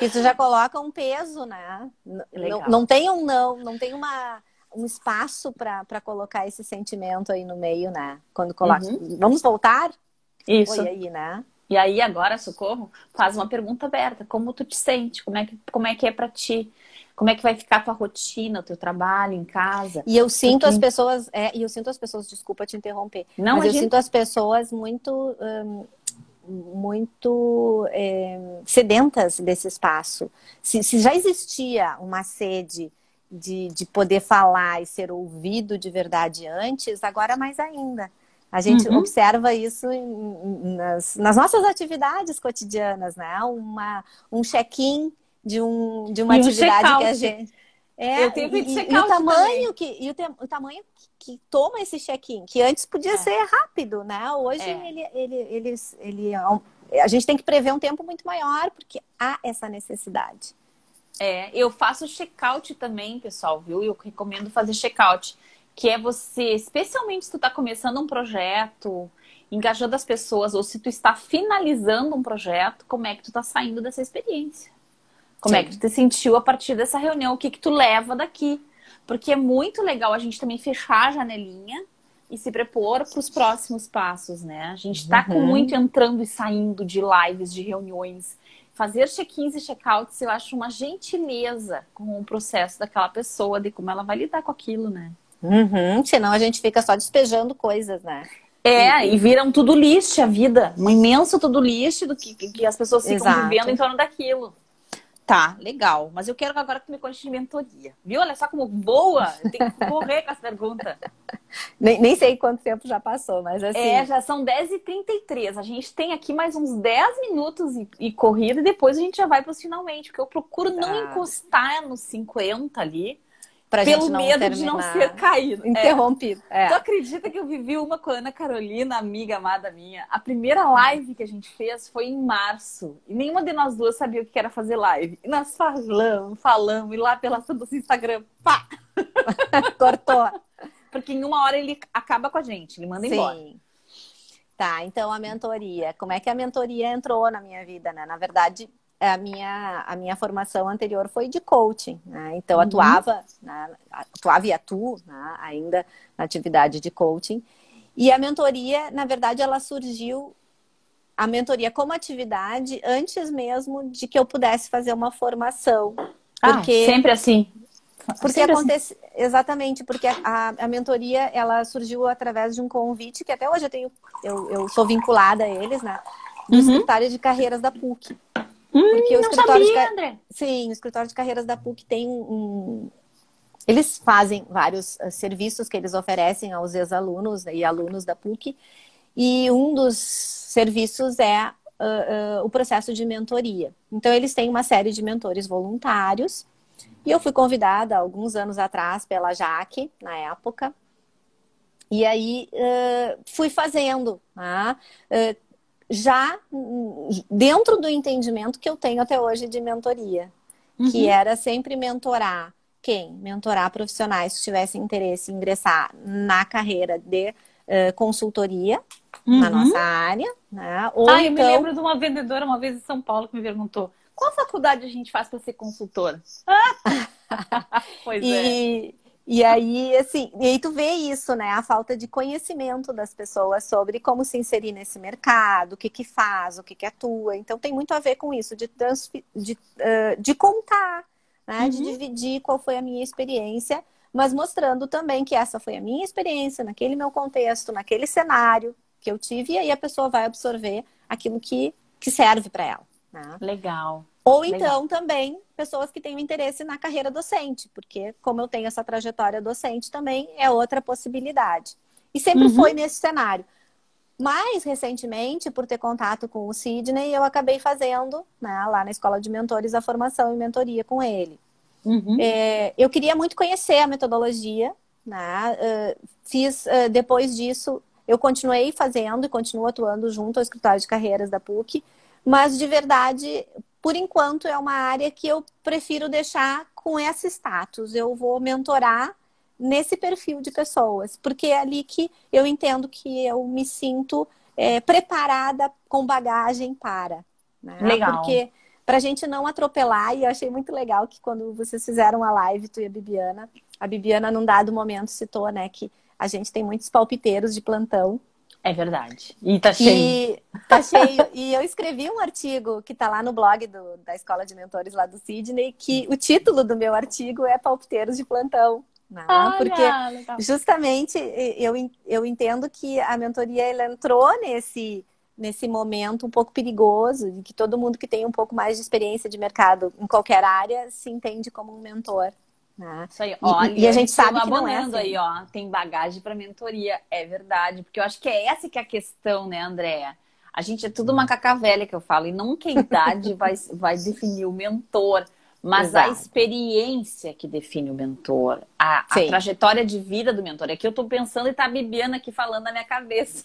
Isso já coloca um peso, né? Não, não tem um não, não tem uma um espaço para colocar esse sentimento aí no meio, né? Quando coloca. Uhum. Vamos voltar? Isso. Oi, aí, né? E aí, agora, Socorro, faz uma pergunta aberta. Como tu te sente? Como é que, como é, que é para ti? Como é que vai ficar a tua rotina, o teu trabalho em casa? E eu sinto Porque... as pessoas, é, e eu sinto as pessoas, desculpa te interromper, Não, mas eu sinto as pessoas muito, hum, muito é, sedentas desse espaço. Se, se já existia uma sede de, de poder falar e ser ouvido de verdade antes, agora mais ainda. A gente uhum. observa isso nas, nas, nossas atividades cotidianas, né? Uma, um check-in de, um, de uma e atividade um que a gente. É, eu tenho e, e, o tamanho que e o, te, o tamanho que, que toma esse check-in, que antes podia é. ser rápido, né? Hoje é. ele, ele, ele, ele, a gente tem que prever um tempo muito maior porque há essa necessidade. É, eu faço check-out também, pessoal, viu? Eu recomendo fazer check-out, que é você, especialmente se tu está começando um projeto, engajando as pessoas, ou se tu está finalizando um projeto, como é que tu está saindo dessa experiência? Como Sim. é que tu te sentiu a partir dessa reunião? O que que tu leva daqui? Porque é muito legal a gente também fechar a janelinha e se prepor para os próximos passos, né? A gente está uhum. com muito entrando e saindo de lives, de reuniões, fazer check-ins e check-outs, eu acho uma gentileza com o processo daquela pessoa, de como ela vai lidar com aquilo, né? Uhum, senão a gente fica só despejando coisas, né? É, e, e viram tudo lixo a vida, um imenso tudo lixo do que, que as pessoas ficam Exato. vivendo em torno daquilo. Tá, legal. Mas eu quero agora que tu me conte de mentoria. Viu? Olha só como boa. Eu tenho que correr com essa pergunta. Nem, nem sei quanto tempo já passou, mas assim. É, já são 10h33. A gente tem aqui mais uns 10 minutos e, e corrida, e depois a gente já vai para os finalmente, porque eu procuro tá. não encostar nos 50 ali Pra pelo medo de não ser caído. É. Interrompido. É. Tu acredita que eu vivi uma com a Ana Carolina, amiga amada minha? A primeira live que a gente fez foi em março. E nenhuma de nós duas sabia o que era fazer live. E nós falamos, falamos, e lá pela do Instagram, pá! Cortou. Porque em uma hora ele acaba com a gente, ele manda Sim. embora. Tá, então a mentoria. Como é que a mentoria entrou na minha vida, né? Na verdade, a minha, a minha formação anterior foi de coaching, né? Então uhum. atuava, né? atuava e atuo né? ainda na atividade de coaching. E a mentoria, na verdade, ela surgiu a mentoria como atividade antes mesmo de que eu pudesse fazer uma formação. Ah, porque, ah, sempre assim. Porque sempre assim. acontece assim. exatamente porque a, a mentoria ela surgiu através de um convite que até hoje eu tenho eu, eu sou vinculada a eles, né? Do uhum. escritório de carreiras da PUC. Hum, Porque o escritório sabia, de André. Sim, o escritório de carreiras da PUC tem um. Eles fazem vários uh, serviços que eles oferecem aos ex-alunos e alunos da PUC. E um dos serviços é uh, uh, o processo de mentoria. Então, eles têm uma série de mentores voluntários. E eu fui convidada alguns anos atrás pela Jaque, na época. E aí fui fazendo. Né? Já dentro do entendimento que eu tenho até hoje de mentoria, uhum. que era sempre mentorar quem? Mentorar profissionais que tivessem interesse em ingressar na carreira de uh, consultoria uhum. na nossa área. Né? Ou ah, então... eu me então lembro de uma vendedora uma vez em São Paulo que me perguntou qual faculdade a gente faz para ser consultora? pois e, é. E aí, assim, e aí tu vê isso, né? A falta de conhecimento das pessoas sobre como se inserir nesse mercado, o que que faz, o que que atua. Então tem muito a ver com isso, de, de, uh, de contar, né? Uhum. De dividir qual foi a minha experiência, mas mostrando também que essa foi a minha experiência, naquele meu contexto, naquele cenário, que eu tive, e aí a pessoa vai absorver aquilo que, que serve para ela. Né? Legal. Ou então Legal. também pessoas que têm um interesse na carreira docente, porque como eu tenho essa trajetória docente também é outra possibilidade. E sempre uhum. foi nesse cenário. Mais recentemente, por ter contato com o Sidney, eu acabei fazendo, né, lá na Escola de Mentores, a formação e mentoria com ele. Uhum. É, eu queria muito conhecer a metodologia, né? Uh, fiz, uh, depois disso, eu continuei fazendo e continuo atuando junto ao escritório de carreiras da PUC, mas de verdade, por enquanto, é uma área que eu prefiro deixar com esse status. Eu vou mentorar nesse perfil de pessoas, porque é ali que eu entendo que eu me sinto é, preparada com bagagem para. Né? Legal. Porque para a gente não atropelar, e eu achei muito legal que quando vocês fizeram a live, tu e a Bibiana, a Bibiana, num dado momento, citou né, que a gente tem muitos palpiteiros de plantão. É verdade. E tá cheio. E, tá cheio. e eu escrevi um artigo que tá lá no blog do, da Escola de Mentores lá do Sidney, que o título do meu artigo é Palpiteiros de Plantão. Né? Olha, Porque legal. justamente eu, eu entendo que a mentoria ela entrou nesse, nesse momento um pouco perigoso, de que todo mundo que tem um pouco mais de experiência de mercado em qualquer área se entende como um mentor. Né? Isso aí, olha, e, e a gente sabe que não é assim. aí, ó, tem bagagem para mentoria, é verdade, porque eu acho que é essa que é a questão, né, Andréa? A gente é tudo macaca velha que eu falo, e nunca a idade vai, vai definir o mentor, mas Exato. a experiência que define o mentor, a, a, trajetória de vida do mentor. É que eu estou pensando e tá a Bibiana aqui falando na minha cabeça.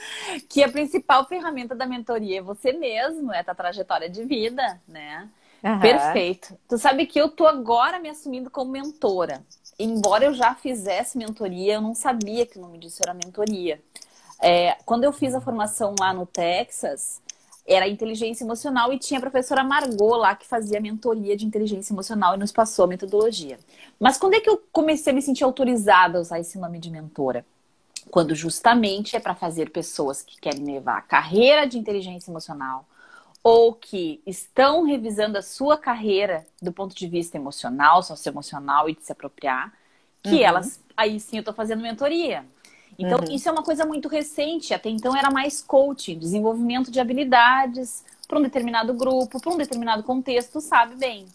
que a principal ferramenta da mentoria é você mesmo, é a tua trajetória de vida, né? Uhum. Perfeito. Tu sabe que eu tô agora me assumindo como mentora. Embora eu já fizesse mentoria, eu não sabia que o nome disso era mentoria. É, quando eu fiz a formação lá no Texas, era inteligência emocional e tinha a professora Margot lá que fazia mentoria de inteligência emocional e nos passou a metodologia. Mas quando é que eu comecei a me sentir autorizada a usar esse nome de mentora? Quando justamente é para fazer pessoas que querem levar a carreira de inteligência emocional ou que estão revisando a sua carreira do ponto de vista emocional, socioemocional e de se apropriar, que uhum. elas, aí sim eu estou fazendo mentoria. Então, uhum. isso é uma coisa muito recente. Até então era mais coaching, desenvolvimento de habilidades para um determinado grupo, para um determinado contexto, sabe bem.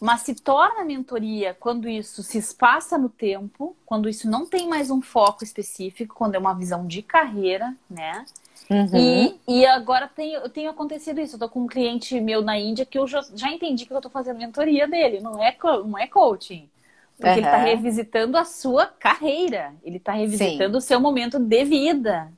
Mas se torna mentoria quando isso se espaça no tempo, quando isso não tem mais um foco específico, quando é uma visão de carreira, né? Uhum. E, e agora tem, tenho acontecido isso. Eu tô com um cliente meu na Índia que eu já, já entendi que eu tô fazendo mentoria dele, não é, não é coaching. Porque uhum. ele está revisitando a sua carreira, ele está revisitando Sim. o seu momento de vida,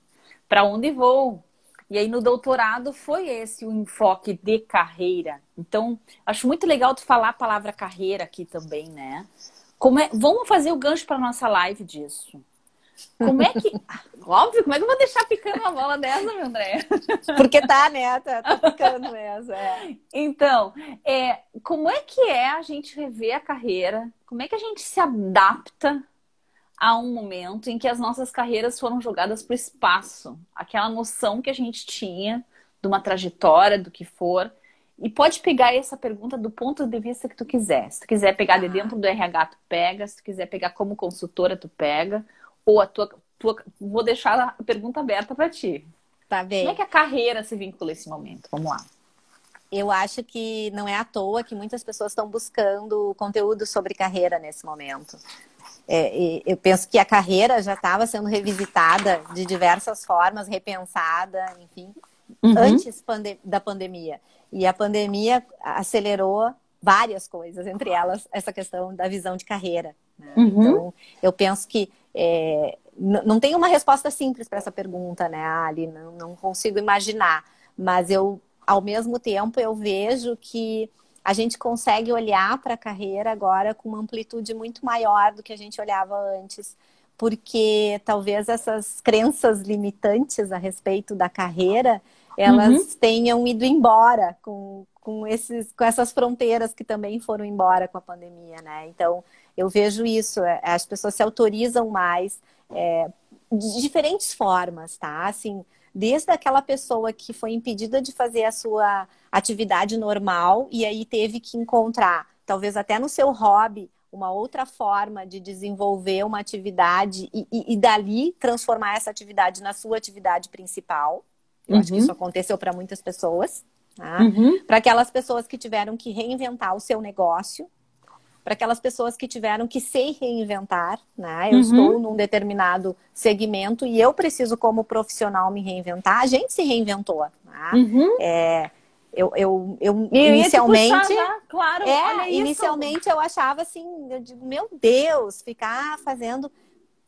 para onde vou. E aí no doutorado foi esse o enfoque de carreira. Então, acho muito legal tu falar a palavra carreira aqui também, né? Como é... Vamos fazer o gancho para nossa live disso. Como é que. Óbvio, como é que eu vou deixar picando uma bola dessa, meu André? Porque tá, né? Tá, tá picando mesmo. É. Então, é, como é que é a gente rever a carreira? Como é que a gente se adapta a um momento em que as nossas carreiras foram jogadas para o espaço? Aquela noção que a gente tinha de uma trajetória, do que for. E pode pegar essa pergunta do ponto de vista que tu quiser. Se tu quiser pegar de dentro do RH, tu pega. Se tu quiser pegar como consultora, tu pega ou a tua, tua vou deixar a pergunta aberta para ti. Tá bem. Como é que a carreira se vincula a esse momento? Vamos lá. Eu acho que não é à toa que muitas pessoas estão buscando conteúdo sobre carreira nesse momento. É, eu penso que a carreira já estava sendo revisitada de diversas formas, repensada, enfim, uhum. antes pande da pandemia. E a pandemia acelerou várias coisas, entre elas essa questão da visão de carreira. Né? Uhum. Então, eu penso que é, não tem uma resposta simples para essa pergunta, né, Ali? Não, não consigo imaginar. Mas eu, ao mesmo tempo, eu vejo que a gente consegue olhar para a carreira agora com uma amplitude muito maior do que a gente olhava antes, porque talvez essas crenças limitantes a respeito da carreira elas uhum. tenham ido embora com, com, esses, com essas fronteiras que também foram embora com a pandemia, né? Então, eu vejo isso, é, as pessoas se autorizam mais é, de diferentes formas, tá? Assim, desde aquela pessoa que foi impedida de fazer a sua atividade normal e aí teve que encontrar, talvez até no seu hobby, uma outra forma de desenvolver uma atividade e, e, e dali transformar essa atividade na sua atividade principal. Eu uhum. acho que isso uhum. aconteceu para muitas pessoas. Tá? Uhum. Para aquelas pessoas que tiveram que reinventar o seu negócio, para aquelas pessoas que tiveram que se reinventar, né? Eu uhum. estou num determinado segmento e eu preciso, como profissional, me reinventar. A gente se reinventou. Né? Uhum. É, eu, eu, eu, eu inicialmente. Puxar, né? Claro, é, inicialmente eu achava assim, eu digo, meu Deus, ficar fazendo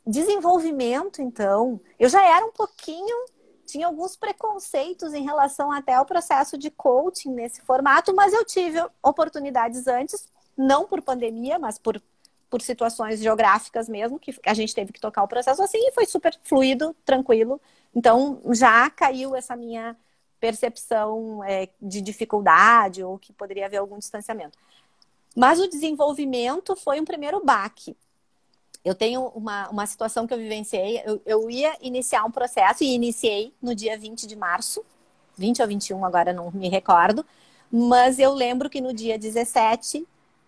desenvolvimento, então. Eu já era um pouquinho, tinha alguns preconceitos em relação até ao processo de coaching nesse formato, mas eu tive oportunidades antes, não por pandemia, mas por, por situações geográficas mesmo, que a gente teve que tocar o processo assim e foi super fluido, tranquilo. Então já caiu essa minha percepção é, de dificuldade ou que poderia haver algum distanciamento. Mas o desenvolvimento foi um primeiro baque. Eu tenho uma, uma situação que eu vivenciei. Eu, eu ia iniciar um processo e iniciei no dia 20 de março, 20 ou 21, agora não me recordo. Mas eu lembro que no dia 17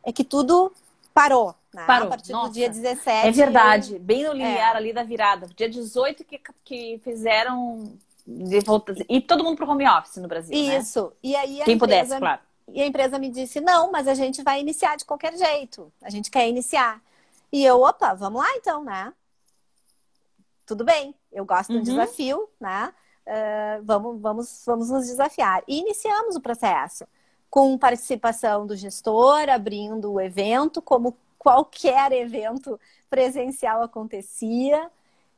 é que tudo parou. Né? Parou. A partir Nossa. do dia 17. É verdade, bem no limiar é. ali da virada. Dia 18 que, que fizeram de volta, e todo mundo pro home office no Brasil. Né? Isso. Né? E aí Quem empresa, pudesse, claro. E a empresa me disse: não, mas a gente vai iniciar de qualquer jeito. A gente quer iniciar. E eu, opa, vamos lá então, né? Tudo bem, eu gosto uhum. do desafio, né? Uh, vamos, vamos, vamos nos desafiar. E iniciamos o processo com participação do gestor, abrindo o evento, como qualquer evento presencial acontecia.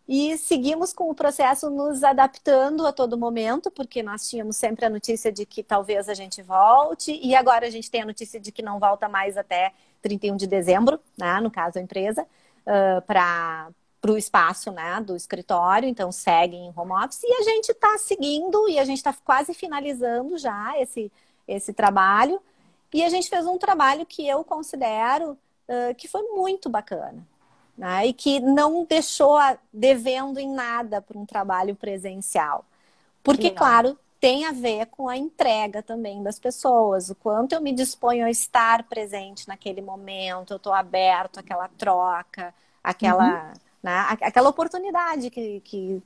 E seguimos com o processo nos adaptando a todo momento, porque nós tínhamos sempre a notícia de que talvez a gente volte, e agora a gente tem a notícia de que não volta mais até 31 de dezembro, né, no caso a empresa, uh, para para o espaço né, do escritório, então segue em home office, e a gente está seguindo e a gente está quase finalizando já esse, esse trabalho. E a gente fez um trabalho que eu considero uh, que foi muito bacana né? e que não deixou devendo em nada para um trabalho presencial. Porque, claro, tem a ver com a entrega também das pessoas, o quanto eu me disponho a estar presente naquele momento, eu estou aberto àquela troca, aquela, uhum. né, aquela oportunidade que, que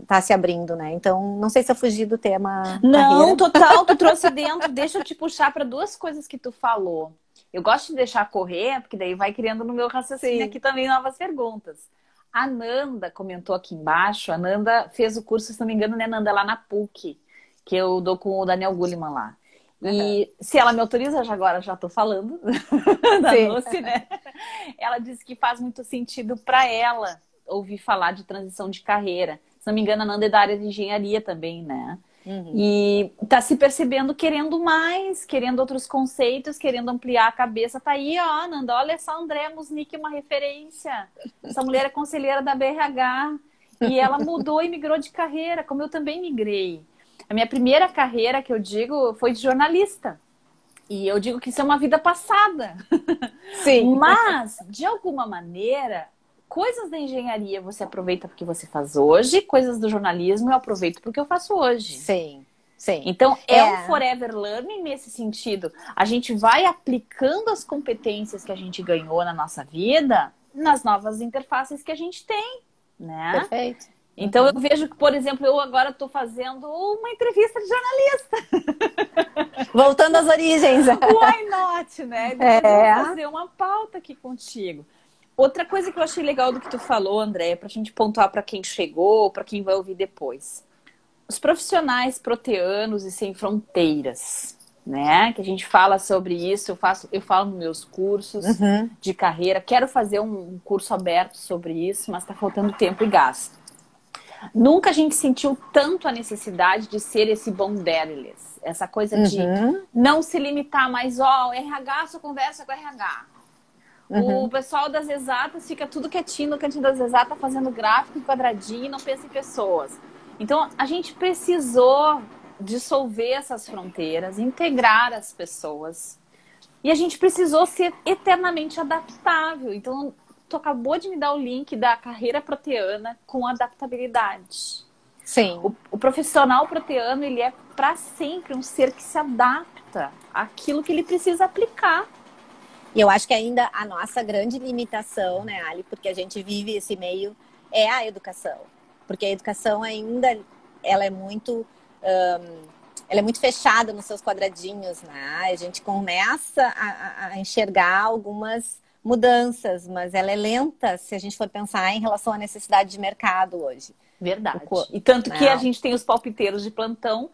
tá se abrindo, né? Então, não sei se eu fugi do tema. Não, carreira. total, tu trouxe dentro. Deixa eu te puxar para duas coisas que tu falou. Eu gosto de deixar correr, porque daí vai criando no meu raciocínio Sim. aqui também novas perguntas. A Nanda comentou aqui embaixo, a Nanda fez o curso, se não me engano, né, Nanda, lá na PUC, que eu dou com o Daniel Gulliman lá. E uhum. se ela me autoriza, já agora já estou falando da Sim. Doce, né? Ela disse que faz muito sentido para ela ouvir falar de transição de carreira. Se não me engano, a Nanda é da área de engenharia também, né? Uhum. E tá se percebendo querendo mais, querendo outros conceitos, querendo ampliar a cabeça. Tá aí, ó, Nanda, olha essa André Musnick, uma referência. Essa mulher é conselheira da BRH. E ela mudou e migrou de carreira, como eu também migrei. A minha primeira carreira, que eu digo, foi de jornalista. E eu digo que isso é uma vida passada. Sim. Mas, de alguma maneira, coisas da engenharia você aproveita porque você faz hoje, coisas do jornalismo eu aproveito porque eu faço hoje. Sim. Sim. Então, é, é um forever learning nesse sentido. A gente vai aplicando as competências que a gente ganhou na nossa vida nas novas interfaces que a gente tem, né? Perfeito. Então, uhum. eu vejo que, por exemplo, eu agora estou fazendo uma entrevista de jornalista. Voltando às origens. Why not, né? É. Eu vou fazer uma pauta aqui contigo. Outra coisa que eu achei legal do que tu falou, André, para a gente pontuar para quem chegou, para quem vai ouvir depois. Os profissionais proteanos e sem fronteiras, né? Que a gente fala sobre isso, eu faço, eu falo nos meus cursos uhum. de carreira. Quero fazer um curso aberto sobre isso, mas está faltando tempo e gasto. Nunca a gente sentiu tanto a necessidade de ser esse bonderless, essa coisa de uhum. não se limitar mais, ó, oh, RH só conversa com RH. Uhum. O pessoal das exatas fica tudo quietinho no cantinho das exatas, fazendo gráfico quadradinho, não pensa em pessoas. Então, a gente precisou dissolver essas fronteiras, integrar as pessoas. E a gente precisou ser eternamente adaptável. Então, tu acabou de me dar o link da carreira proteana com adaptabilidade. Sim. O, o profissional proteano, ele é para sempre um ser que se adapta àquilo que ele precisa aplicar. E eu acho que ainda a nossa grande limitação, né, Ali, porque a gente vive esse meio, é a educação. Porque a educação ainda, ela é muito... Um, ela é muito fechada nos seus quadradinhos, né? A gente começa a, a enxergar algumas mudanças, mas ela é lenta se a gente for pensar em relação à necessidade de mercado hoje. Verdade. E tanto que a gente tem os palpiteiros de plantão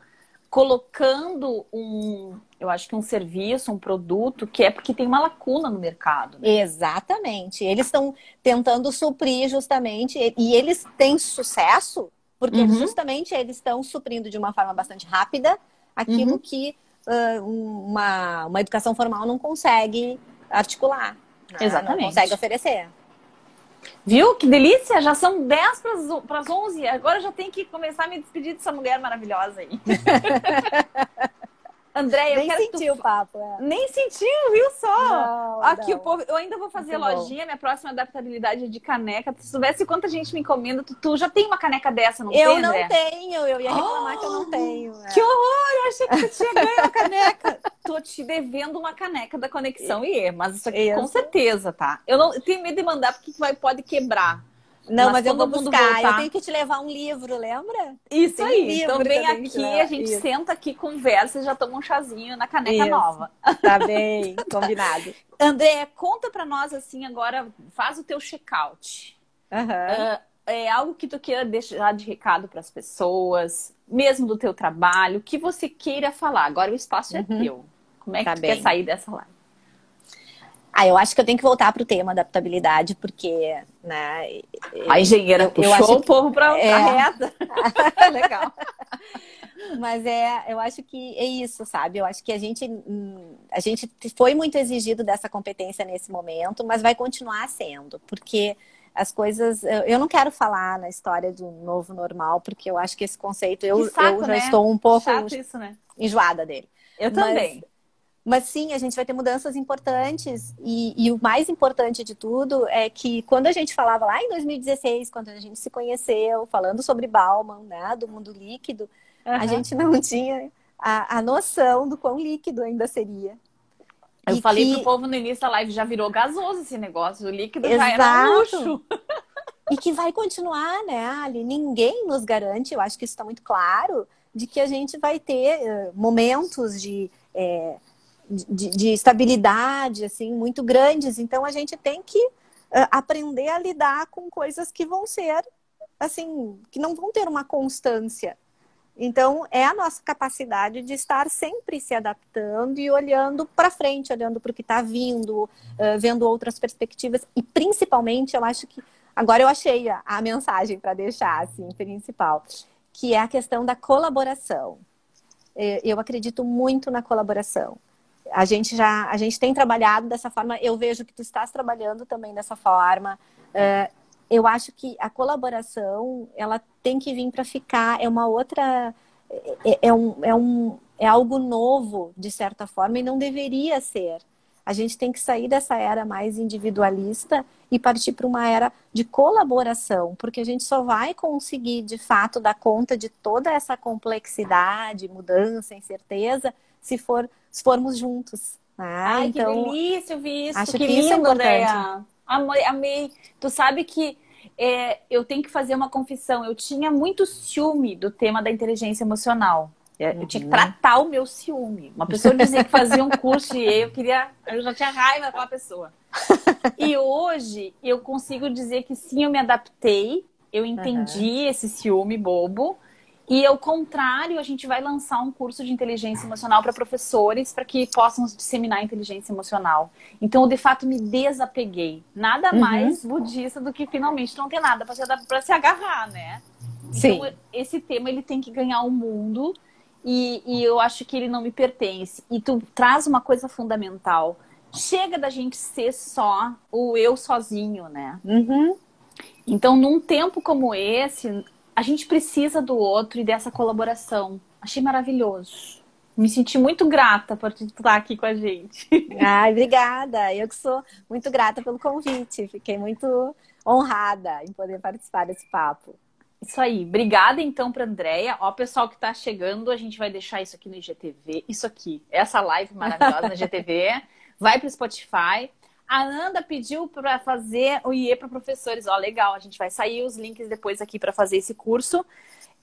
colocando um, eu acho que um serviço, um produto que é porque tem uma lacuna no mercado. Né? Exatamente. Eles estão tentando suprir justamente e eles têm sucesso porque uhum. justamente eles estão suprindo de uma forma bastante rápida aquilo uhum. que uh, uma, uma educação formal não consegue articular. Né? Exatamente. Não consegue oferecer. Viu? Que delícia! Já são 10 para as 11. Agora já tem que começar a me despedir dessa mulher maravilhosa aí. Andréia, Nem sentiu tu... o papo. É. Nem sentiu, viu só? Não, Aqui não. o povo. Eu ainda vou fazer Muito lojinha, bom. minha próxima adaptabilidade é de caneca. Se soubesse quanta gente me encomenda, tu, tu já tem uma caneca dessa, não eu tem? Eu não tenho, eu ia reclamar oh, que eu não tenho. É. Que horror! Eu achei que tu tinha ganho uma caneca. Tô te devendo uma caneca da Conexão IE, mas isso aqui isso. com certeza, tá? Eu não eu tenho medo de mandar porque vai, pode quebrar. Não, mas, mas eu vou buscar. Voltar... Eu tenho que te levar um livro, lembra? Isso Tem aí. Então vem aqui, a gente Isso. senta aqui, conversa e já toma um chazinho na caneca Isso. nova. Tá bem, combinado. André, conta para nós assim agora, faz o teu check-out. Uhum. Uh, é algo que tu queira deixar de recado para as pessoas, mesmo do teu trabalho, que você queira falar. Agora o espaço é uhum. teu. Como é que tá tu bem. quer sair dessa live? Ah, eu acho que eu tenho que voltar para o tema adaptabilidade, porque, né? A engenheira puxou eu o povo para é... a reta. Legal. Mas é, eu acho que é isso, sabe? Eu acho que a gente, a gente foi muito exigido dessa competência nesse momento, mas vai continuar sendo, porque as coisas. Eu não quero falar na história do novo normal, porque eu acho que esse conceito eu, saco, eu já né? estou um pouco isso, né? enjoada dele. Eu mas, também. Mas sim, a gente vai ter mudanças importantes. E, e, o mais importante de tudo é que quando a gente falava lá em 2016, quando a gente se conheceu, falando sobre Bauman, né, do mundo líquido, uhum. a gente não tinha a, a noção do quão líquido ainda seria. Eu e falei que... pro povo no início da live, já virou gasoso esse negócio, o líquido Exato. já era luxo. e que vai continuar, né, Ali? Ninguém nos garante, eu acho que isso está muito claro, de que a gente vai ter uh, momentos de. É, de, de estabilidade assim muito grandes. Então a gente tem que uh, aprender a lidar com coisas que vão ser assim que não vão ter uma constância. Então é a nossa capacidade de estar sempre se adaptando e olhando para frente, olhando para o que está vindo, uh, vendo outras perspectivas e principalmente eu acho que agora eu achei a, a mensagem para deixar assim principal, que é a questão da colaboração. É, eu acredito muito na colaboração a gente já a gente tem trabalhado dessa forma. Eu vejo que tu estás trabalhando também dessa forma. Uh, eu acho que a colaboração ela tem que vir para ficar. É uma outra é, é, um, é, um, é algo novo de certa forma e não deveria ser. A gente tem que sair dessa era mais individualista e partir para uma era de colaboração, porque a gente só vai conseguir de fato dar conta de toda essa complexidade, mudança, incerteza, se for se formos juntos. Ah, Ai, então, que delícia ouvir isso. Acho que, que lindo, isso é importante. Amei, amei. Tu sabe que é, eu tenho que fazer uma confissão. Eu tinha muito ciúme do tema da inteligência emocional. Eu tinha que uhum. tratar o meu ciúme. Uma pessoa dizia que fazia um curso e eu queria. Eu já tinha raiva daquela pessoa. E hoje eu consigo dizer que sim, eu me adaptei. Eu entendi uhum. esse ciúme bobo. E ao contrário, a gente vai lançar um curso de inteligência emocional para professores para que possam disseminar a inteligência emocional. Então, eu de fato me desapeguei. Nada uhum. mais budista do que finalmente não ter nada para se, se agarrar, né? Sim. Então, esse tema ele tem que ganhar o mundo e, e eu acho que ele não me pertence. E tu traz uma coisa fundamental. Chega da gente ser só o eu sozinho, né? Uhum. Então, num tempo como esse, a gente precisa do outro e dessa colaboração. Achei maravilhoso. Me senti muito grata por estar aqui com a gente. Ai, obrigada. Eu que sou muito grata pelo convite. Fiquei muito honrada em poder participar desse papo. Isso aí. Obrigada então para Andréia. Ó, pessoal que está chegando, a gente vai deixar isso aqui no IGTV. Isso aqui, essa live maravilhosa no IGTV. vai para o Spotify. A Ananda pediu para fazer o IE para professores. Ó, legal, a gente vai sair os links depois aqui para fazer esse curso.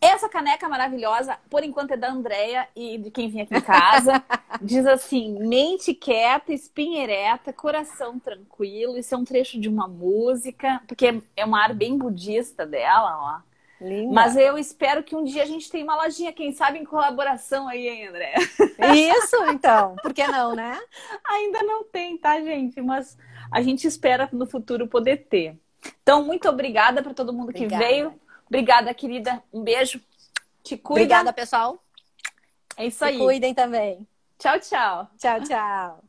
Essa caneca maravilhosa, por enquanto é da Andrea e de quem vinha aqui em casa. Diz assim: mente quieta, espinha ereta, coração tranquilo. Isso é um trecho de uma música, porque é uma ar bem budista dela, ó. Linda. Mas eu espero que um dia a gente tenha uma lojinha, quem sabe em colaboração aí, hein, André? Isso, então. Por que não, né? Ainda não tem, tá, gente? Mas a gente espera no futuro poder ter. Então, muito obrigada para todo mundo obrigada. que veio. Obrigada, querida. Um beijo. Te cuida. Obrigada, pessoal. É isso aí. Se cuidem também. Tchau, tchau. Tchau, tchau.